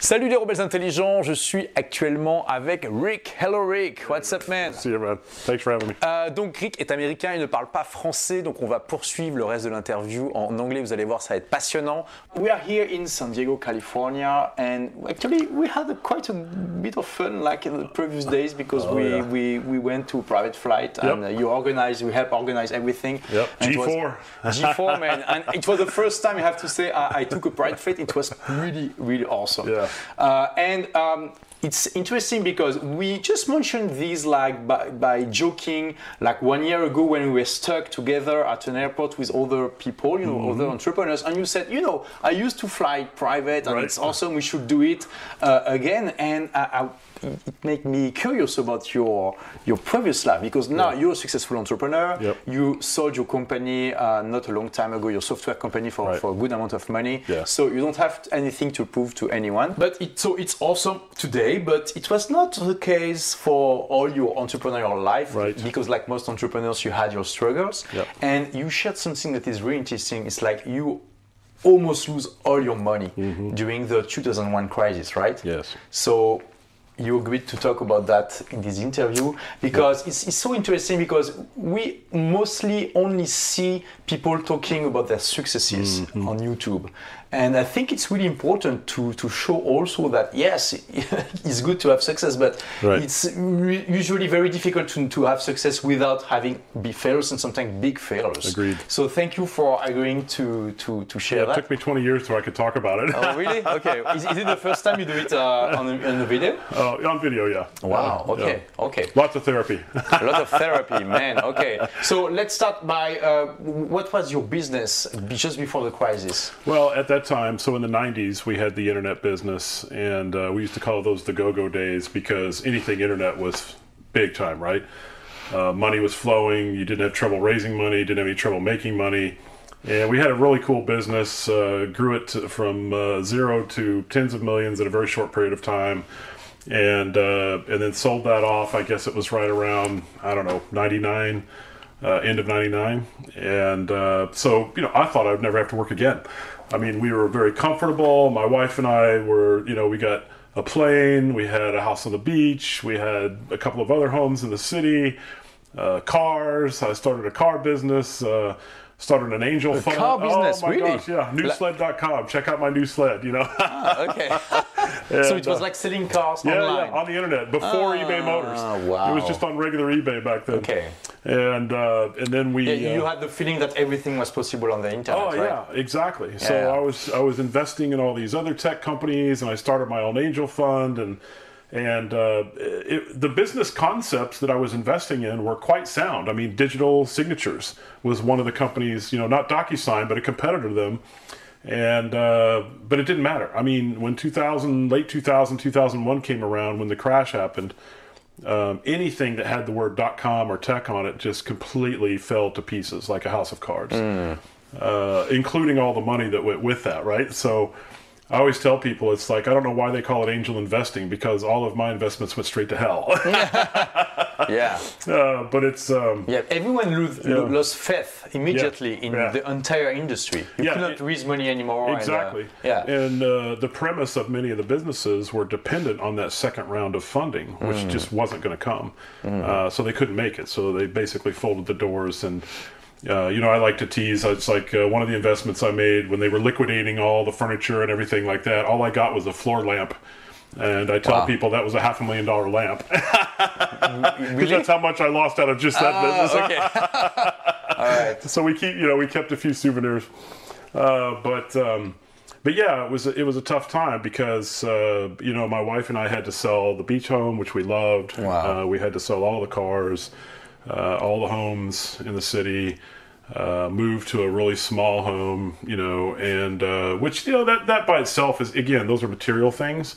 Salut les rebelles intelligents, je suis actuellement avec Rick. Hello Rick, what's up man? See you, man. Thanks for having me. Euh, donc Rick est américain, il ne parle pas français, donc on va poursuivre le reste de l'interview en anglais. Vous allez voir, ça va être passionnant. We are here in San Diego, California, and actually we had a, quite a bit of fun like in the previous days because Oh, we, yeah. we we went to a private flight and uh, you organized, we helped organize everything. Yep. And it was- G4. G4 man, and it was the first time I have to say I, I took a private flight. It was really really awesome. Yeah. Uh, and um, it's interesting because we just mentioned these like by, by joking like one year ago when we were stuck together at an airport with other people you know Mm-hmm. other entrepreneurs and you said you know i used to fly private and Right. it's awesome we should do it uh, again and I, I, it made me curious about your your previous life because now you're a successful entrepreneur Yep. you sold your company uh, not a long time ago your software company for, Right. for a good amount of money Yeah. so you don't have anything to prove to anyone. But it, so it's awesome today, but it was not the case for all your entrepreneurial life. Right. Because like most entrepreneurs, you had your struggles. Yep. And you shared something that is really interesting. It's like you almost lose all your money during the 2001 crisis, right? Mm-hmm. Yes. So you agreed to talk about that in this interview because it's, it's so interesting because we mostly only see people talking about their successes Mm-hmm. on YouTube. And I think it's really important to, to show also that yes, it's good to have success, but Right. it's re- usually very difficult to, to have success without having big failures and sometimes big failures. Agreed. So thank you for agreeing to, to, to share It that. It took me 20 years so I could talk about it. Oh, really? Okay. Is, is it the first time you do it uh, on, a, on a video? Uh, on video, yeah. Wow. Yeah, Okay. yeah. Okay. Lots of therapy. A lot of therapy, man. Okay. So let's start by uh, what was your business just before the crisis? well, at that time, so in the 90s, we had the internet business, and uh, we used to call those the go go days because anything internet was big time, right? Uh, money was flowing, you didn't have trouble raising money, didn't have any trouble making money. And we had a really cool business, uh, grew it to, from uh, zero to tens of millions in a very short period of time. and uh, and then sold that off. I guess it was right around I don't know ninety nine, uh, end of ninety nine, and so you know I thought I'd never have to work again. I mean, we were very comfortable. My wife and I were, you know, we got a plane, we had a house on the beach, we had a couple of other homes in the city, uh, cars. I started a car business. Uh, Started an angel fund. car business, oh my really? gosh, yeah. La- Newsled.com. Check out my new sled, you know. Okay. so it was uh, like selling cars Yeah, online. yeah, on the internet before eBay Motors. wow. It was just on regular eBay back then. Okay. And uh, and then we. Yeah, you uh, had the feeling that everything was possible on the internet, Oh right? yeah, exactly. So I was I was investing in all these other tech companies, and I started my own angel fund, and and uh, it, the business concepts that I was investing in were quite sound. I mean, digital signatures was one of the companies, you know, not DocuSign, but a competitor to them. And uh, but it didn't matter. I mean, when 2000, late 2000, 2001 came around, when the crash happened, um, anything that had the word dot .com or tech on it just completely fell to pieces like a house of cards, uh, including all the money that went with that. Right. So I always tell people it's like I don't know why they call it angel investing because all of my investments went straight to hell. Yeah. uh, but it's um, Yeah, everyone lose, Yeah. lost faith immediately in Yeah. the entire industry. You Yeah, could not it- raise money anymore. and, uh, Exactly. yeah. And uh, the premise of many of the businesses were dependent on that second round of funding, which Mm. just wasn't going to come. Uh, so they couldn't make it. So they basically folded the doors. And, uh, you know, I like to tease. It's like uh, one of the investments I made when they were liquidating all the furniture and everything like that. All I got was a floor lamp. And I tell Wow. people that was a half a million dollar lamp. Because Really? that's how much I lost out of just that business. Ah, okay. All right. so we keep you know we kept a few souvenirs uh, but um, but yeah it was it was a tough time because uh, you know my wife and I had to sell the beach home which we loved Wow. uh, we had to sell all the cars uh, all the homes in the city uh, move to a really small home you know and uh, which you know that that by itself is again those are material things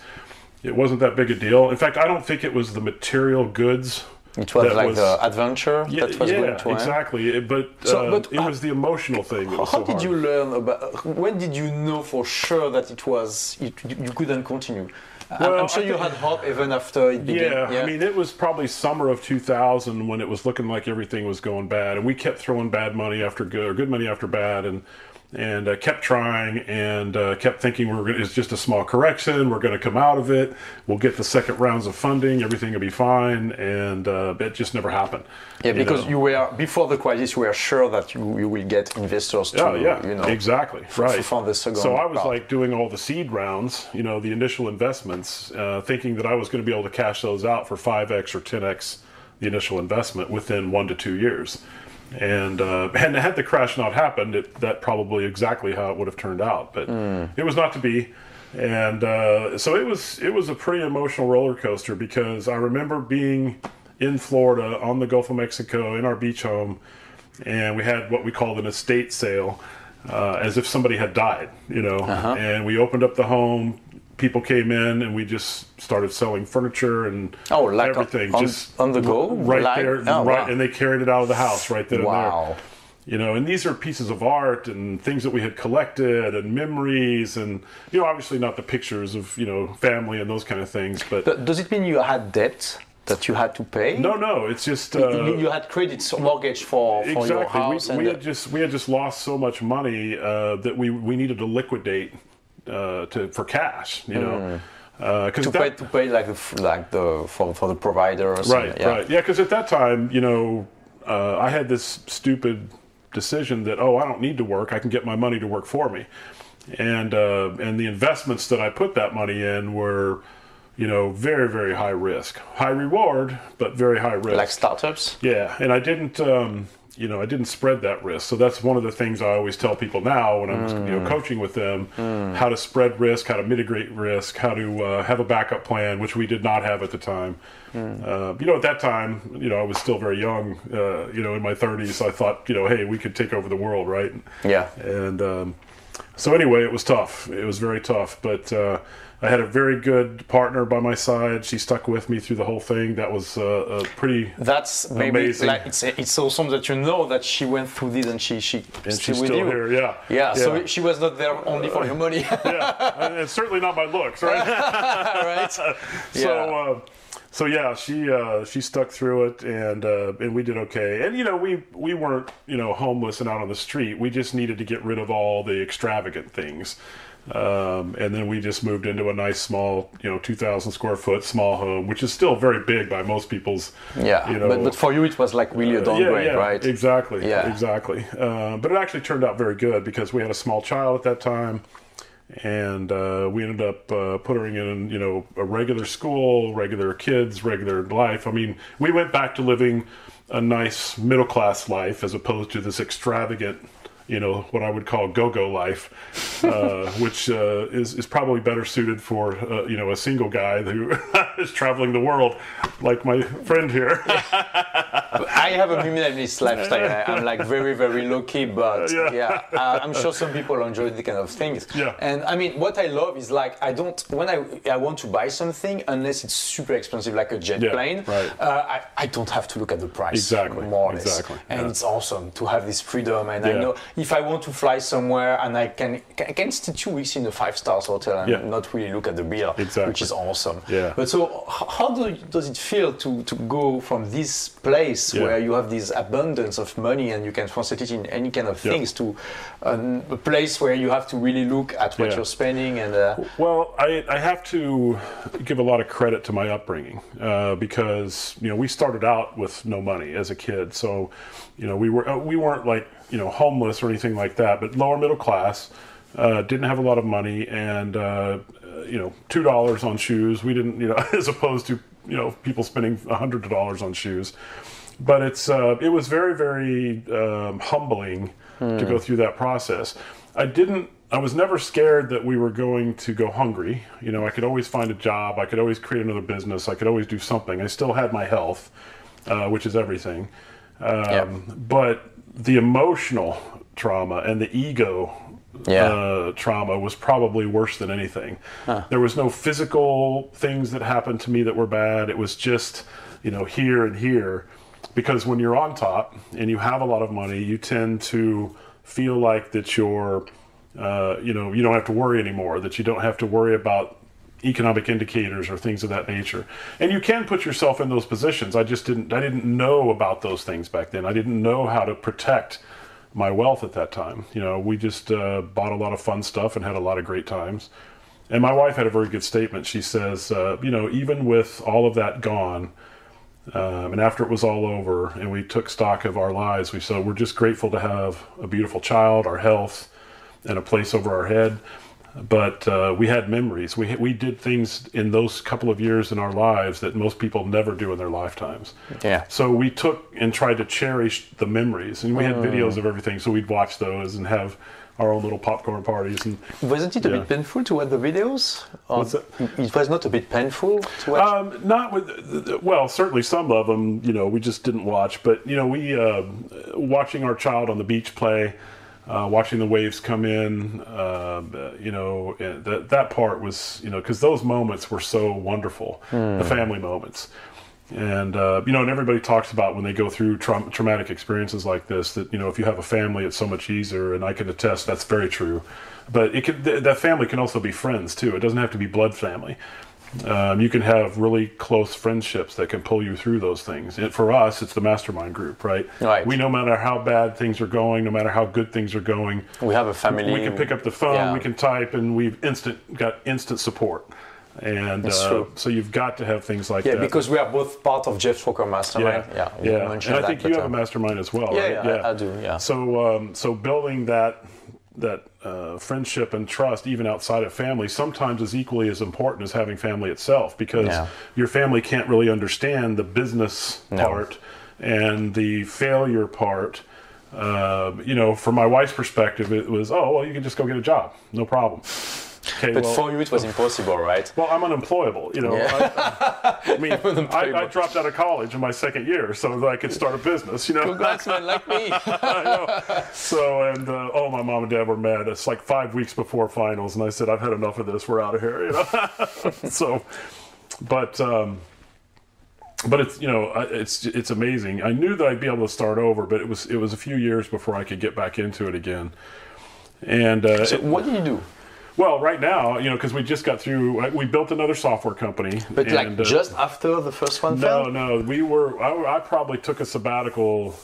it wasn't that big a deal in fact I don't think it was the material goods It was like was- the adventure yeah, that was yeah, going to end. exactly. It- But, So, uh, but it was the emotional thing How so did hard. you learn about? When did you know for sure that it was it, you couldn't continue? Well, I'm sure you had hope even after it began. Yeah, I mean, it was probably summer of 2000 when it was looking like everything was going bad, and we kept throwing bad money after good or good money after bad, and and uh, kept trying and uh, kept thinking we're gonna, it's just a small correction. We're going to come out of it. We'll get the second rounds of funding. Everything will be fine. And uh, it just never happened. Yeah, because you, know. you were before the crisis, you were sure that you, you will get investors to, yeah, yeah, you know, exactly, right. The second so I was part. like doing all the seed rounds, you know, the initial investments, uh, thinking that I was going to be able to cash those out for five x or ten x the initial investment within one to two years. And uh, and had the crash not happened, it, that probably exactly how it would have turned out. But Hmm. it was not to be, and uh, so it was it was a pretty emotional roller coaster because I remember being in Florida on the Gulf of Mexico in our beach home, and we had what we called an estate sale, uh, as if somebody had died, you know. Uh-huh. And we opened up the home. People came in, and we just started selling furniture and Oh, like everything, on- just on the go? right Like- there, oh, right, wow. and they carried it out of the house right then and Wow. there. You know, and these are pieces of art and things that we had collected and memories, and you know, obviously not the pictures of you know family and those kind of things, but But does it mean you had debt that you had to pay? no, no, it's just uh, you, you had credit mortgage for, for your house we, and we had just we had just lost so much money uh, that we we needed to liquidate uh, to for cash. You know, because Hmm. to pay to pay like the like the for, for the providers. right, yeah. right, yeah. Because at that time, you know, uh, I had this stupid decision that oh, I don't need to work. I can get my money to work for me, and uh, and the investments that I put that money in were. You know, very, very high risk, high reward, but very high risk. Like startups. Yeah, and I didn't, um, you know, I didn't spread that risk. So that's one of the things I always tell people now when I'm, you know, coaching with them, how to spread risk, how to mitigate risk, how to uh, have a backup plan, which we did not have at the time. Uh, you know, at that time, you know, I was still very young, uh, you know, in my 30s. So I thought, you know, hey, we could take over the world, right? Yeah. And um, so anyway, it was tough. It was very tough, but uh, I had a very good partner by my side. She stuck with me through the whole thing. That was uh, a pretty That's maybe Amazing. like it's it's awesome that you know that she went through this and she she and still she's with still you. here. Yeah. Yeah, so she was not there only for your money, yeah, and certainly not my looks, right? right? So, Yeah. uh, so yeah, she uh, she stuck through it, and uh, and we did okay. And you know, we we weren't you know homeless and out on the street. We just needed to get rid of all the extravagant things. Um, and then we just moved into a nice small, you know, 2,000 square foot small home, which is still very big by most people's. Yeah, you know, but, but for you it was like really a downgrade, right? Exactly. Yeah. Exactly. Uh, but it actually turned out very good because we had a small child at that time, and uh, we ended up uh, putting in, you know, a regular school, regular kids, regular life. I mean, we went back to living a nice middle class life as opposed to this extravagant. You know what I would call go-go life, uh, which uh, is is probably better suited for uh, you know a single guy who is traveling the world, like my friend here. I have a minimalist lifestyle. I- I'm like very, very low key, but Yeah. yeah, uh, I'm sure some people enjoy the kind of things. Yeah. And I mean, what I love is like I don't when I I want to buy something unless it's super expensive, like a jet Yeah, plane. right. Uh, I I don't have to look at the price. Exactly, More or less. exactly, And yeah. it's awesome to have this freedom. And I know if I want to fly somewhere and I can I can stay two weeks in a five stars hotel and Yeah. not really look at the bill, Exactly. which is awesome. Yeah. But so, how do, does it feel to, to go from this place Yeah. where you have this abundance of money and you can translate it in any kind of things to um, a place where you have to really look at what you're spending and uh, Well, I, I have to give a lot of credit to my upbringing uh, because you know we started out with no money as a kid, so you know we were uh, we weren't like you know homeless or anything like that, but lower middle class. Uh, didn't have a lot of money, and uh, you know two dollars on shoes. We didn't you know as opposed to you know people spending a hundred dollars on shoes. But it's uh, it was very very um, humbling to go through that process. I didn't I was never scared that we were going to go hungry. You know, I could always find a job. I could always create another business. I could always do something. I still had my health, uh, which is everything. Um, Yeah. But the emotional trauma and the ego Yeah. uh, trauma was probably worse than anything. There was no physical things that happened to me that were bad. It was just, you know, here and here. Because when you're on top and you have a lot of money, you tend to feel like that you're, uh, you know, you don't have to worry anymore. That you don't have to worry about economic indicators or things of that nature. And you can put yourself in those positions. I just didn't I didn't know about those things back then. I didn't know how to protect my wealth at that time. You know, we just uh, bought a lot of fun stuff and had a lot of great times. And my wife had a very good statement. She says, uh, you know, even with all of that gone, um, and after it was all over and we took stock of our lives, we said, we're just grateful to have a beautiful child, our health, and a place over our head. But uh, we had memories. We, we did things in those couple of years in our lives that most people never do in their lifetimes. Yeah. So we took and tried to cherish the memories. And we had videos of everything. So we'd watch those and have our own little popcorn parties. And Wasn't it a Yeah. bit painful to watch the videos? Or What's that? It was not a bit painful to watch. Um, not with, well, certainly some of them, you know, we just didn't watch. But, you know, we, uh, watching our child on the beach play, uh, watching the waves come in, uh, you know, that, that part was, you know, because those moments were so wonderful, the family moments. And, uh, you know, and everybody talks about when they go through traum- traumatic experiences like this that, you know, if you have a family, it's so much easier. And I can attest that's very true. But it can, th- that family can also be friends too. It doesn't have to be blood family. Um, you can have really close friendships that can pull you through those things. And for us, it's the mastermind group, right? Right. We no matter how bad things are going, no matter how good things are going, we have a family. we can pick up the phone, Yeah. we can type, and we've instant got instant support. And uh, so you've got to have things like Yeah, that. because we are both part of Jeff Walker Mastermind. yeah, you yeah. And I think you have a uh, mastermind as well, Yeah, right? yeah, I- I do, yeah. So, um, so building that that uh, friendship and trust, even outside of family, sometimes is equally as important as having family itself, because Yeah. your family can't really understand the business No. part and the failure part. Uh, you know, from my wife's perspective, it was, oh, well, you can just go get a job, no problem. Okay, But well, for you, it was impossible, right? well, I'm unemployable. You know, I, I mean, I, I dropped out of college in my second year so that I could start a business. You know, Congrats, man, like me. I know. So, and uh, oh, my mom and dad were mad. It's like five weeks before finals, and I said, "I've had enough of this. We're out of here." You know. so, but um, but it's you know it's it's amazing. I knew that I'd be able to start over, but it was it was a few years before I could get back into it again. And uh, so what did you do? Well, right now, you know, because we just got through, we built another software company. But like and, uh, just after the first one no, failed? no, we were. I, I probably took a sabbatical.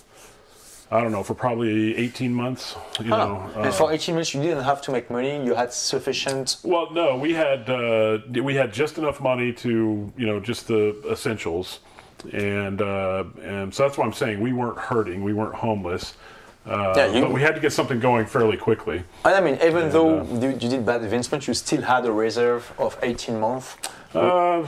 I don't know for probably eighteen months. You know, and uh, for 18 months, you didn't have to make money. You had sufficient. well, no, we had uh, we had just enough money to you know just the essentials, and uh, and so that's what I'm saying. We weren't hurting. We weren't homeless. Uh, Yeah, you- but we had to get something going fairly quickly. And I mean, even though uh, you, you did bad investment, you still had a reserve of 18 months. Uh,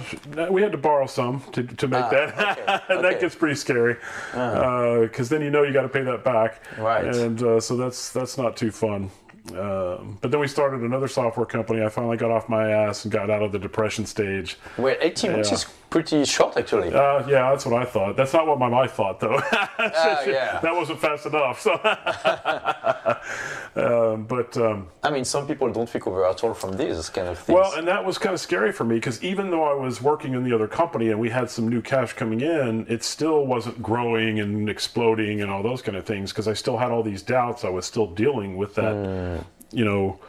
we had to borrow some to, to make Ah, that. okay, and that gets pretty scary because then you know you got to pay that back. Right. And uh, so that's that's not too fun. Um, but then we started another software company. I finally got off my ass and got out of the depression stage. Wait, 18 months Yeah. is pretty short, actually. Uh, yeah, that's what I thought. That's not what my wife thought, though. Ah, yeah. That wasn't fast enough. So, um, but um, I mean, some people don't recover at all from these kind of things. Well, and that was kind of scary for me because even though I was working in the other company and we had some new cash coming in, it still wasn't growing and exploding and all those kind of things because I still had all these doubts. I was still dealing with that, you know,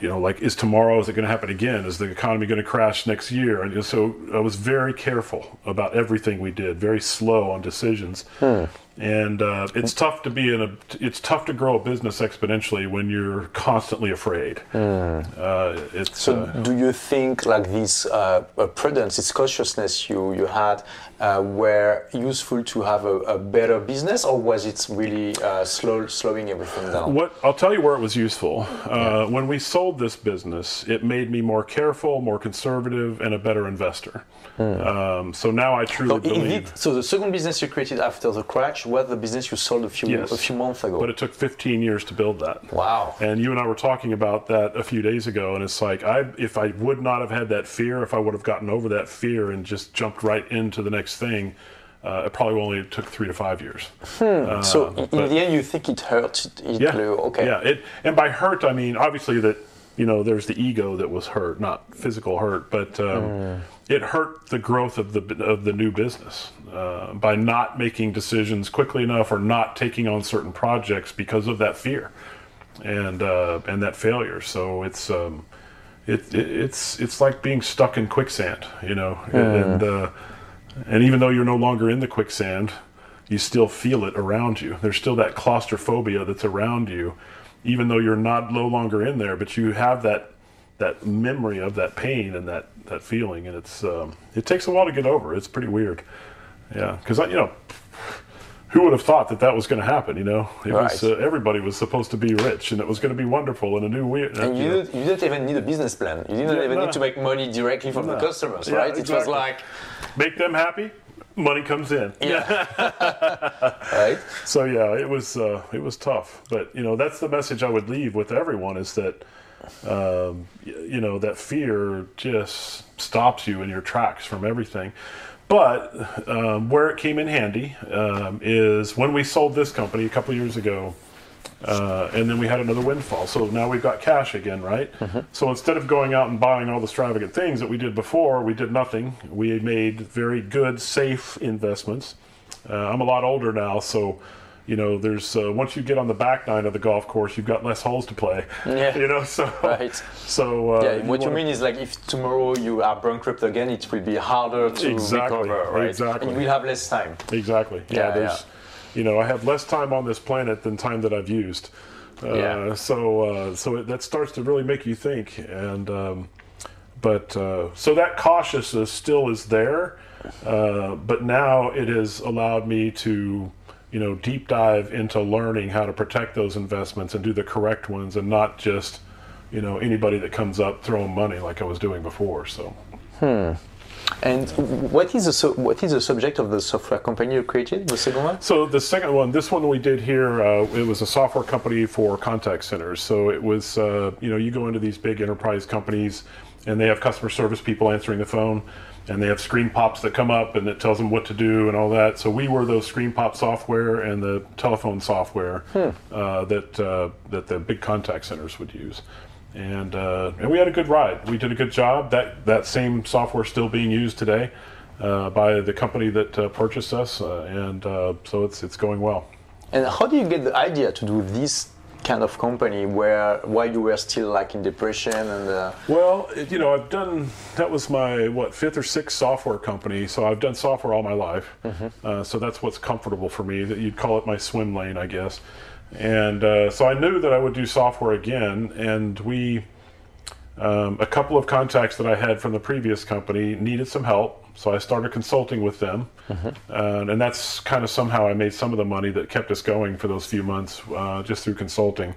you know, like is tomorrow is it going to happen again? Is the economy going to crash next year? And so I was very careful about everything we did, very slow on decisions. Hmm. And uh, it's tough to be in a. It's tough to grow a business exponentially when you're constantly afraid. Uh, it's So, uh, do you think like this uh, uh, prudence, this cautiousness you, you had, uh, were useful to have a, a better business, or was it really uh, slow, slowing everything down? What I'll tell you where it was useful. Uh, When we sold this business, it made me more careful, more conservative, and a better investor. Um, so now I truly So, believe. indeed, so the second business you created after the crash was the business you sold a few Yes. a few months ago. But it took 15 years to build that. wow. And you and I were talking about that a few days ago, and it's like I, if I would not have had that fear, if I would have gotten over that fear and just jumped right into the next thing, uh, it probably only took three to five years. so in, in but- the end, you think it hurt? It, it Yeah. blew- okay. Yeah. It, and by hurt, I mean obviously that you know there's the ego that was hurt, not physical hurt, but um, it hurt the growth of the of the new business uh, by not making decisions quickly enough or not taking on certain projects because of that fear and uh, and that failure. So it's. Um, it, it, it's it's like being stuck in quicksand, you know, and uh, and even though you're no longer in the quicksand, you still feel it around you. There's still that claustrophobia that's around you, even though you're not no longer in there, but you have that that memory of that pain and that that feeling, and it's um, it takes a while to get over. It's pretty weird. Yeah, because you know who would have thought that that was going to happen? You know, it Right. was uh, everybody was supposed to be rich, and it was going to be wonderful in a new weird. And you, didn't, you didn't even need a business plan. You didn't Yeah, even need to make money directly from the customers, Yeah, right? It was like, make them happy, money comes in. yeah, right? So yeah, it was uh, it was tough, but you know that's the message I would leave with everyone is that um, you know that fear just stops you in your tracks from everything. But um, where it came in handy um, is when we sold this company a couple years ago, uh, and then we had another windfall. So now we've got cash again, right? So instead of going out and buying all the extravagant things that we did before, we did nothing. We made very good, safe investments. Uh, I'm a lot older now, so you know, there's uh, once you get on the back nine of the golf course, you've got less holes to play. Yeah. You know, so Right. So uh, Yeah, what you wanna- mean is like if tomorrow you are bankrupt again, it will be harder to Exactly, recover, right? exactly. And you will have less time. Exactly. Yeah, Yeah, there's, you know, I have less time on this planet than time that I've used. Uh, Yeah. So, uh, so it, that starts to really make you think, and um, but uh, so that cautiousness still is there, uh, but now it has allowed me to, you know, deep dive into learning how to protect those investments and do the correct ones, and not just, you know, anybody that comes up throwing money like I was doing before. So. And what is the what is the subject of the software company you created? The second one? So the second one, this one we did here, uh, it was a software company for contact centers. So it was, uh, you know, you go into these big enterprise companies, and they have customer service people answering the phone, and they have screen pops that come up, and it tells them what to do and all that. So we were those screen pop software and the telephone software uh, that uh, that the big contact centers would use. And uh, and we had a good ride. We did a good job. That that same software is still being used today uh, by the company that uh, purchased us, uh, and uh, so it's it's going well. And how do you get the idea to do this kind of company where while you were still like in depression and uh, Well, you know, I've done that was my what fifth or sixth software company, so I've done software all my life. Uh, so that's what's comfortable for me. That you'd call it my swim lane, I guess. And uh, so I knew that I would do software again, and we. Um, a couple of contacts that I had from the previous company needed some help, so I started consulting with them, uh, and that's kind of somehow I made some of the money that kept us going for those few months uh, just through consulting.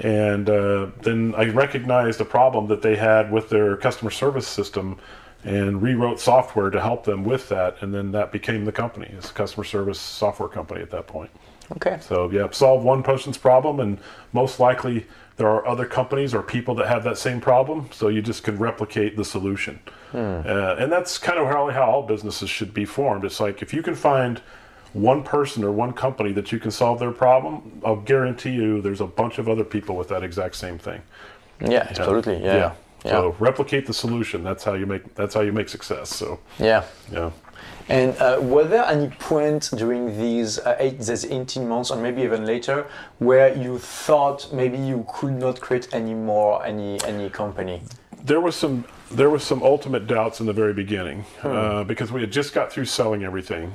And uh, then I recognized a problem that they had with their customer service system and rewrote software to help them with that. And then that became the company. It's a customer service software company at that point. Okay. So, yeah, solve one person's problem, and most likely there are other companies or people that have that same problem. So you just can replicate the solution. Uh, and that's kind of how, how all businesses should be formed. It's like if you can find one person or one company that you can solve their problem, I'll guarantee you there's a bunch of other people with that exact same thing. Yeah, absolutely. Yeah. Yeah. Yeah. So replicate the solution. That's how you make that's how you make success. So yeah. yeah. And uh, were there any point during these uh, eight, these 18 months, or maybe even later, where you thought maybe you could not create any more any any company? there was some there was some ultimate doubts in the very beginning uh, because we had just got through selling everything.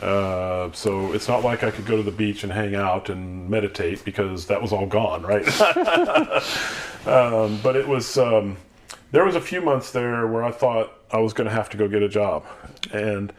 Uh, so it's not like I could go to the beach and hang out and meditate because that was all gone, right? um, but it was um, there was a few months there where I thought I was going to have to go get a job, and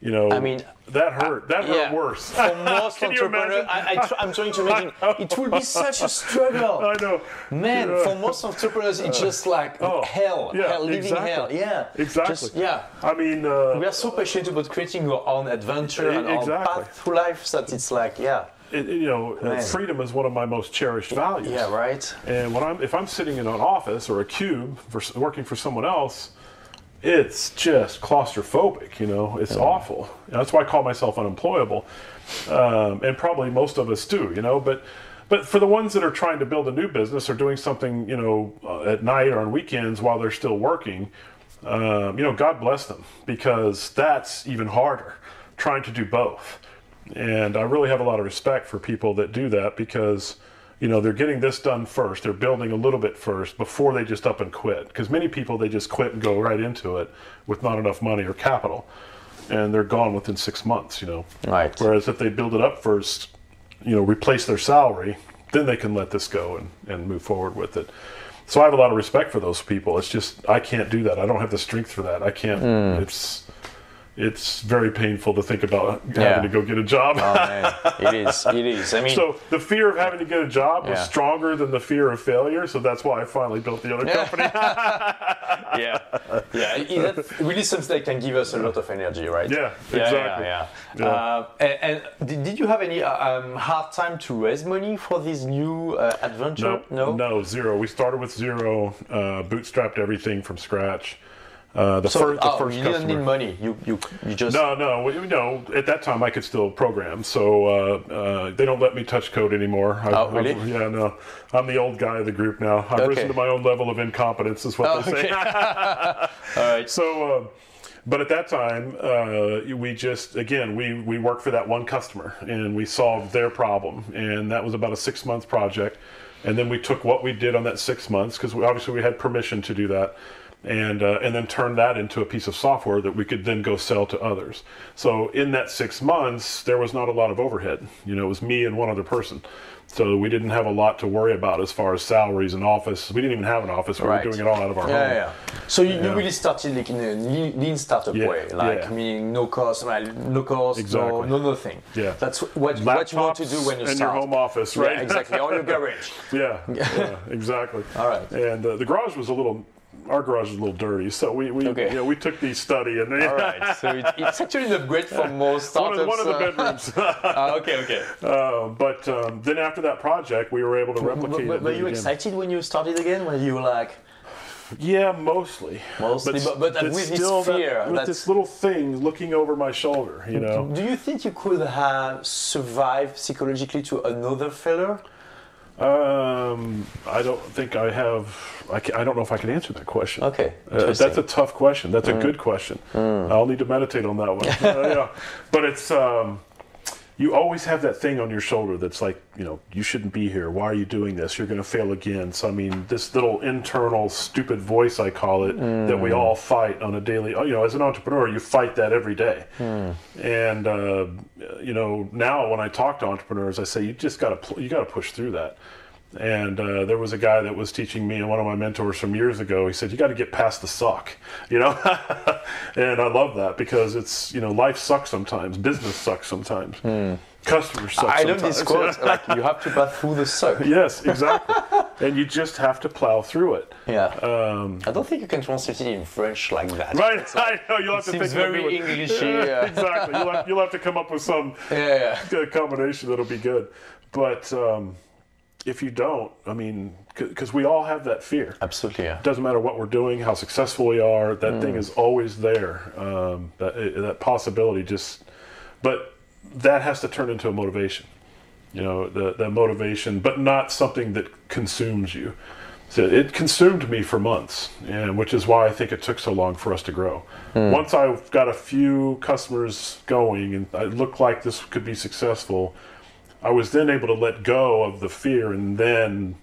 you know, I mean, that hurt. That hurt yeah. worse. For most entrepreneurs? I, I'm trying to imagine it will be such a struggle. I know. Man, Yeah. for most entrepreneurs, it's just like Oh, hell, yeah, hell, living exactly. hell. Yeah, Exactly. Just, yeah. I mean, uh, We are so passionate about creating our own adventure and our Exactly. path through life that it's like, yeah, it, you know, uh, Man. freedom is one of my most cherished values. yeah, right. And when I'm if I'm sitting in an office or a cube for working for someone else, it's just claustrophobic. You know, it's awful. That's why I call myself unemployable, um, and probably most of us do. You know, but but for the ones that are trying to build a new business or doing something, you know, uh, at night or on weekends while they're still working, um, you know, God bless them because that's even harder. Trying to do both. And I really have a lot of respect for people that do that because, you know, they're getting this done first. They're building a little bit first before they just up and quit. Because many people, they just quit and go right into it with not enough money or capital. and they're gone within six months. You know, Right. Whereas if they build it up first, you know, replace their salary, then they can let this go and, and move forward with it. So I have a lot of respect for those people. It's just I can't do that. I don't have the strength for that. I can't. Hmm. It's it's very painful to think about Yeah. having to go get a job. Oh man, it is. It is. I mean, So the fear of having to get a job was stronger than the fear of failure. So that's why I finally built the other company. yeah, yeah. it- That's really something that can give us a lot of energy, right? Yeah, yeah, exactly. Yeah, yeah. Yeah. Uh, and, and did, did you have any uh, um, hard time to raise money for this new uh, adventure? no, no, zero. We started with zero, uh, bootstrapped everything from scratch. Uh, the So, first, the oh, first you didn't need money. You, you, you just. No, no, no. At that time, I could still program, so uh, uh, they don't let me touch code anymore. I, Oh, really? I- yeah, no. I'm the old guy of the group now. I've Okay. risen to my own level of incompetence, is what Oh, they say. okay. All right. So, uh, but at that time, uh, we just again we we worked for that one customer and we solved their problem, and that was about a six month project. And then we took what we did on that six months because obviously we had permission to do that, and uh, and then turn that into a piece of software that we could then go sell to others. So in that six months, there was not a lot of overhead. You know, it was me and one other person. So we didn't have a lot to worry about as far as salaries and office. We didn't even have an office. We Right. were doing it all out of our Yeah, home. yeah. yeah. So you, you really started like in a lean, startup Yeah, way, like yeah. meaning no cost, like no cost, Exactly. no, no nothing. Yeah. That's what, what you want to do when you in start. your home office, Yeah, right? exactly. Or your garage. Yeah, yeah, exactly. All right. And uh, the garage was a little, our garage was a little dirty, so we we Okay. you know, we took the study and All right. So it, it's actually an upgrade from most one, of, one of the uh, bedrooms. ah, okay, okay. uh, but um, then after that project, we were able to replicate but, it. were you again. excited when you started again? When you were like, Yeah, mostly. Mostly, but- but it's with this still that- fear, with that's- this little thing looking over my shoulder, you know. do you think you could have survived psychologically to another failure? Um, I don't think I have. I, ca I don't know if I can answer that question. Okay, Uh, that's a tough question. That's a good question. I'll need to meditate on that one. Uh, yeah, but it's um, you always have that thing on your shoulder that's like, you know, you shouldn't be here. Why are you doing this? You're going to fail again. So I mean, this little internal stupid voice I call it that we all fight on a daily. oh, You know, as an entrepreneur, you fight that every day. And uh, you know, now when I talk to entrepreneurs, I say you just got to pl- you got to push through that. And uh, there was a guy that was teaching me, and one of my mentors from years ago. He said, "You got to get past the suck," you know. and I love that because it's you know life sucks sometimes, business sucks sometimes, customers suck I love sometimes. this quote. like you have to pass through the suck. yes, exactly. and you just have to plow through it. Yeah. Um, I don't think you can translate it in French like that. right, I know you'll have to think very one. Englishy, yeah. exactly. You'll have, you'll have to come up with some yeah, yeah. good combination that'll be good. But um, if you don't, I mean, because we all have that fear. Absolutely, yeah. doesn't matter what we're doing, how successful we are. That Mm. thing is always there. Um, that that possibility just, but that has to turn into a motivation. You know, the the motivation, but not something that consumes you. So it consumed me for months, and which is why I think it took so long for us to grow. Mm. Once I got a few customers going, and it looked like this could be successful, I was then able to let go of the fear and then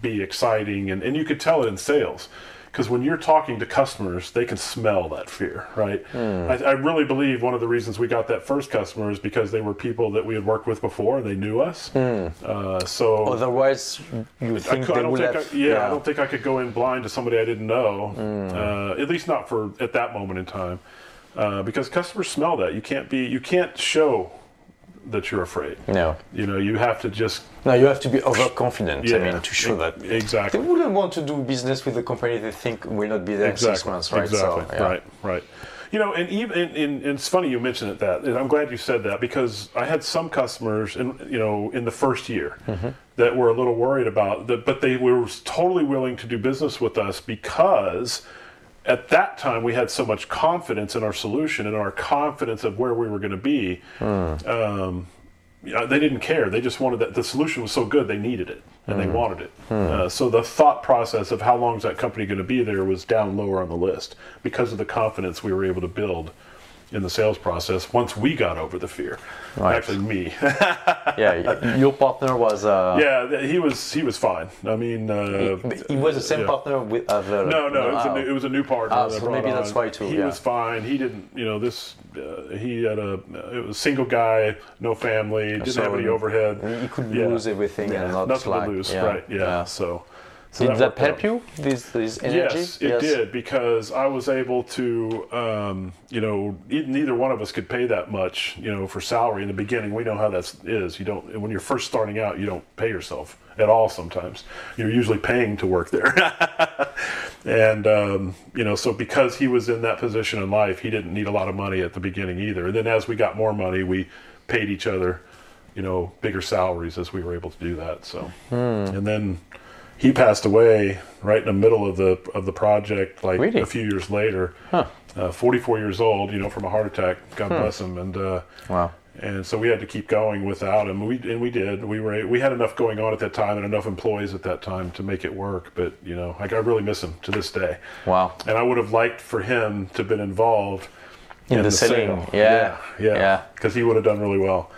be exciting. And, and you could tell it in sales. Because when you're talking to customers, they can smell that fear, right? I, I really believe one of the reasons we got that first customer is because they were people that we had worked with before and they knew us. Uh, so Otherwise, you I, think cou- I they would think, have. I, yeah, I don't think I could go in blind to somebody I didn't know. Uh, at least not for at that moment in time, uh, because customers smell that. You can't be, you can't show that you're afraid. No. You know, you have to just No, you have to be overconfident. I Yeah, mean, to show that they wouldn't want to do business with a company they think will not be there in six months, right? exactly, So, yeah. right, right. You know, and even and, and it's funny you mentioned it that, and I'm glad you said that because I had some customers, in you know, in the first year, Mm-hmm. that were a little worried about that, but they were totally willing to do business with us because at that time we had so much confidence in our solution and our confidence of where we were going to be. Hmm. Um, they didn't care. They just wanted that. The solution was so good, they needed it and they wanted it. Uh, so the thought process of how long is that company going to be there was down lower on the list because of the confidence we were able to build in the sales process once we got over the fear. Right. Actually, me. yeah, your partner was. Uh, yeah, he was he was fine. I mean, uh, he was the same yeah. partner with other. no, no, it was, a new, it was a new partner. Ah, so maybe that's on. why too, He yeah. was fine. He didn't, you know, this. Uh, he had a it was a single guy, no family, didn't So have any overhead. He could Yeah. lose everything and not nothing to lose, right? Yeah. So, so Did that, worked help out. you? Energy? Yes, it did because I was able to, um, you know, neither one of us could pay that much, you know, for salary in the beginning. We know how that is. You don't when you're first starting out, you don't pay yourself at all. Sometimes you're usually paying to work there, and um, you know, so because he was in that position in life, he didn't need a lot of money at the beginning either. And then as we got more money, we paid each other, you know, bigger salaries as we were able to do that. So, and then he passed away right in the middle of the of the project, like Really? a few years later. Uh, 44 years old, you know, from a heart attack. God bless him. And uh, Wow. and so we had to keep going without him. We and we did. We were we had enough going on at that time and enough employees at that time to make it work. But you know, like I really miss him to this day. Wow. And I would have liked for him to have been involved In the selling, sale. yeah, yeah, yeah. because he would have done really well.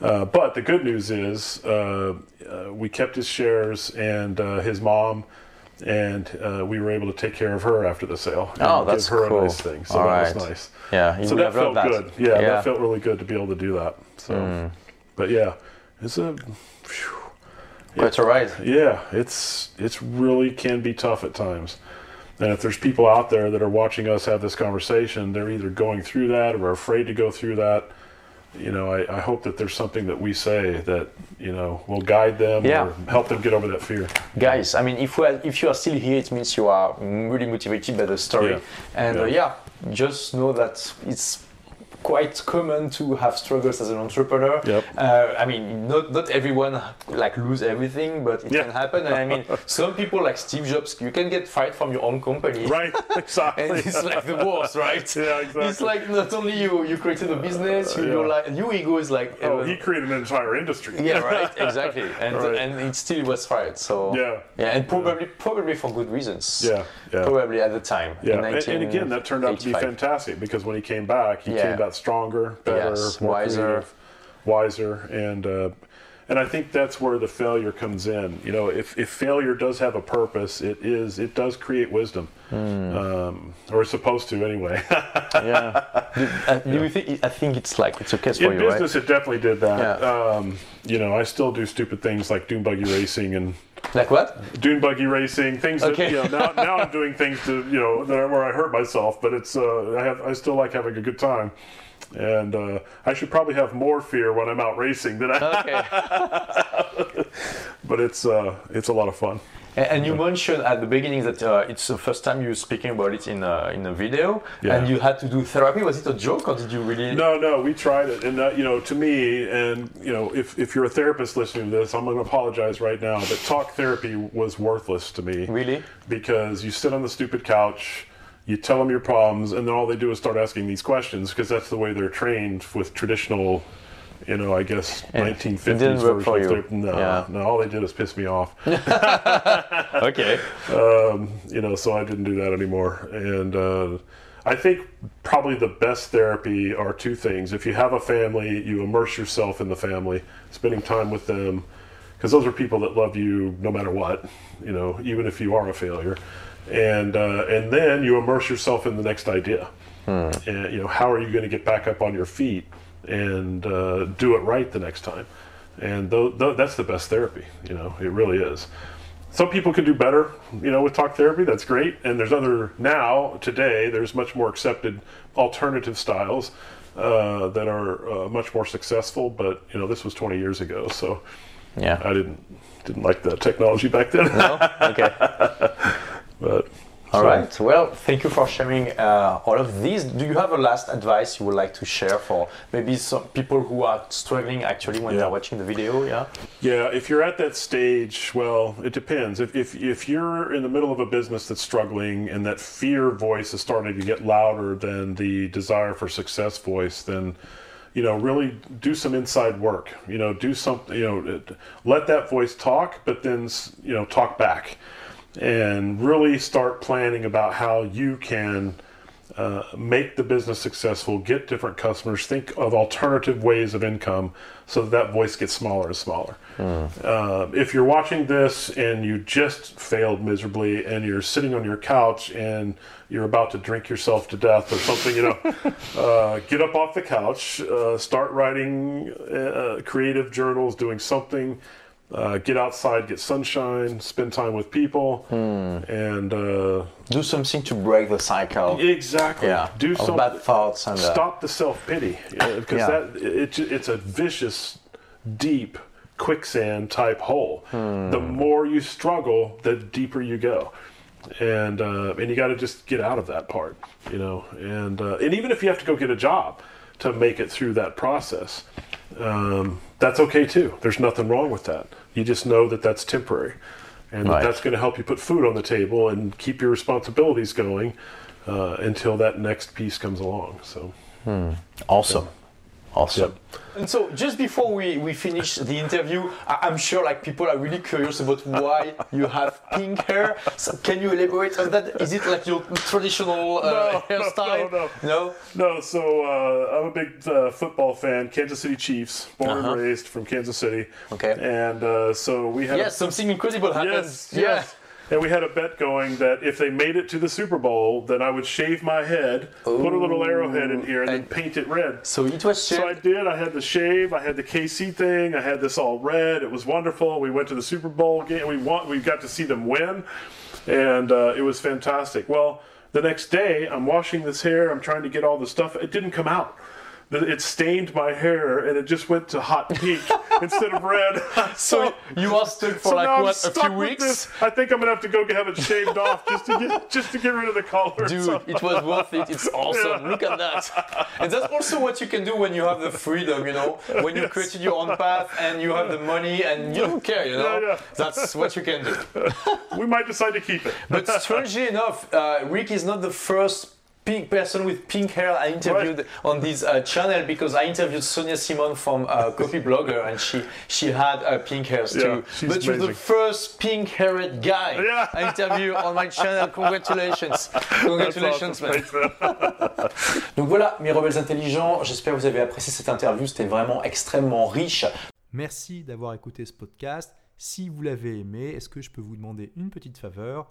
Uh, but the good news is uh, uh, we kept his shares and uh, his mom, and uh, we were able to take care of her after the sale. Oh, that's give her cool. a nice thing. So All that right. was nice. Yeah, So that felt loved good. Yeah, Yeah. that felt really good to be able to do that. So, Hmm. but yeah, it's a. phew. Quite alright. Yeah, it's it's really can be tough at times. And if there's people out there that are watching us have this conversation, they're either going through that or are afraid to go through that. You know, I, I hope that there's something that we say that you know will guide them Yeah. or help them get over that fear. Guys, I mean, if we are, if you are still here, it means you are really motivated by the story. Yeah. And Yeah. Uh, yeah, just know that it's quite common to have struggles as an entrepreneur. Yep. Uh, I mean, not not everyone like lose everything, but it Yeah. can happen. And I mean, some people like Steve Jobs, you can get fired from your own company. Right? Exactly. And it's like the worst, right? Yeah, exactly. It's like not only you, you created a business, you, Yeah. you're like, your ego is like, oh, uh, he created an entire industry. yeah, right, exactly, and Right. and it still was fired. So Yeah. yeah, and probably probably for good reasons. Yeah, yeah. probably at the time. Yeah, in and, and again, that turned out to be fantastic because when he came back, he Yeah. came back stronger, better, Yes, more wiser. creative, wiser, and uh, and I think that's where the failure comes in. You know, if, if failure does have a purpose, it is it does create wisdom, Hmm. um, or it's supposed to anyway. Yeah. do, uh, do you think? I think it's like it's a case for In you, business, it definitely did that. Yeah. Um, you know, I still do stupid things like dune buggy racing and right? Like what? dune buggy racing things that Okay. you know now, now I'm doing things to you know that are where I hurt myself but it's uh, I have I still like having a good time and uh, I should probably have more fear when I'm out racing than I Okay. but it's uh, it's a lot of fun and, and you mentioned at the beginning that uh, it's the first time you're speaking about it in a, in a video, Yeah. and you had to do therapy. Was it a joke or did you really? no no we tried it and uh, you know to me and you know if, if you're a therapist listening to this I'm going to apologize right now but talk therapy was worthless to me Really? because you sit on the stupid couch, you tell them your problems, and then all they do is start asking these questions because that's the way they're trained with traditional, you know, I guess 1950s it didn't version for you. therapy. No, Yeah. no, all they did is piss me off. Okay. um, you know, so I didn't do that anymore. And uh, I think probably the best therapy are two things. If you have a family, you immerse yourself in the family, spending time with them, because those are people that love you no matter what, you know, even if you are a failure. And uh, and then you immerse yourself in the next idea. And you know, how are you going to get back up on your feet and uh, do it right the next time? And th- th- that's the best therapy. You know, it really is some people can do better, you know, with talk therapy. That's great. And there's other now today. There's much more accepted alternative styles uh, that are uh, much more successful. But you know, this was 20 years ago, so Yeah. I didn't didn't like the technology back then. No? Okay. but All so- right. Well, thank you for sharing uh, all of these. Do you have a last advice you would like to share for maybe some people who are struggling actually when Yeah. they're watching the video? Yeah. Yeah, if you're at that stage, well, it depends. If, if, if you're in the middle of a business that's struggling and that fear voice is starting to get louder than the desire for success voice, then, you know, really do some inside work. You know, do something, you know, let that voice talk, but then, you know, talk back and really start planning about how you can uh, make the business successful, get different customers, think of alternative ways of income so that, that voice gets smaller and smaller. Mm. Uh, if you're watching this and you just failed miserably and you're sitting on your couch and you're about to drink yourself to death or something, you know, uh, get up off the couch, uh, start writing uh, creative journals, doing something uh, get outside, get sunshine, spend time with people, hmm. and uh, do something to break the cycle. Exactly. Yeah. Do some bad thoughts and uh, stop the self pity because yeah. that it, it's a vicious, deep quicksand type hole. Hmm. The more you struggle, the deeper you go. And uh, and you got to just get out of that part, you know. And uh, and even if you have to go get a job to make it through that process, um, that's okay too. There's nothing wrong with that. You just know that that's temporary, and right. that that's going to help you put food on the table and keep your responsibilities going uh, until that next piece comes along. So, hmm. awesome. Awesome. Yep. And so, just before we, we finish the interview, I, am sure like people are really curious about why you have pink hair. So, can you elaborate on that? Is it like your traditional uh, no, hairstyle? No, no, no. No. So, uh, I'm a big uh, football fan. Kansas City Chiefs, born uh-huh. and raised from Kansas City. Okay. And uh, so we have. Yes, something incredible happened. Yes, yeah. yes. And we had a bet going that if they made it to the Super Bowl, then I would shave my head, Ooh. put a little arrowhead in here, and, and, then paint it red. So was shaved. So I did. I had the shave. I had the KC thing. I had this all red. It was wonderful. We went to the Super Bowl game. We won. We got to see them win, and uh, it was fantastic. Well, the next day, I'm washing this hair. I'm trying to get all the stuff. It didn't come out it stained my hair and it just went to hot pink instead of red. so, you are stuck for so like what a few weeks. I think I'm gonna have to go have it shaved off just to get just to get rid of the color. Dude, it was worth it. It's awesome. Yeah. Look at that. And that's also what you can do when you have the freedom. You know, when you yes. created your own path and you have the money and you don't care. You know, yeah, yeah. that's what you can do. we might decide to keep it. but strangely enough, uh, Rick is not the first pink person with pink hair I interviewed right. on this uh, channel because I interviewed Sonia Simon from uh, Copy Blogger and she she had uh, pink hairs too. Yeah, but amazing. you're the first pink haired guy yeah. I interviewed on my channel. Congratulations. Congratulations, man. Donc voilà, mes rebelles intelligents, j'espère que vous avez apprécié cette interview. C'était vraiment extrêmement riche. Merci d'avoir écouté ce podcast. Si vous l'avez aimé, est-ce que je peux vous demander une petite faveur?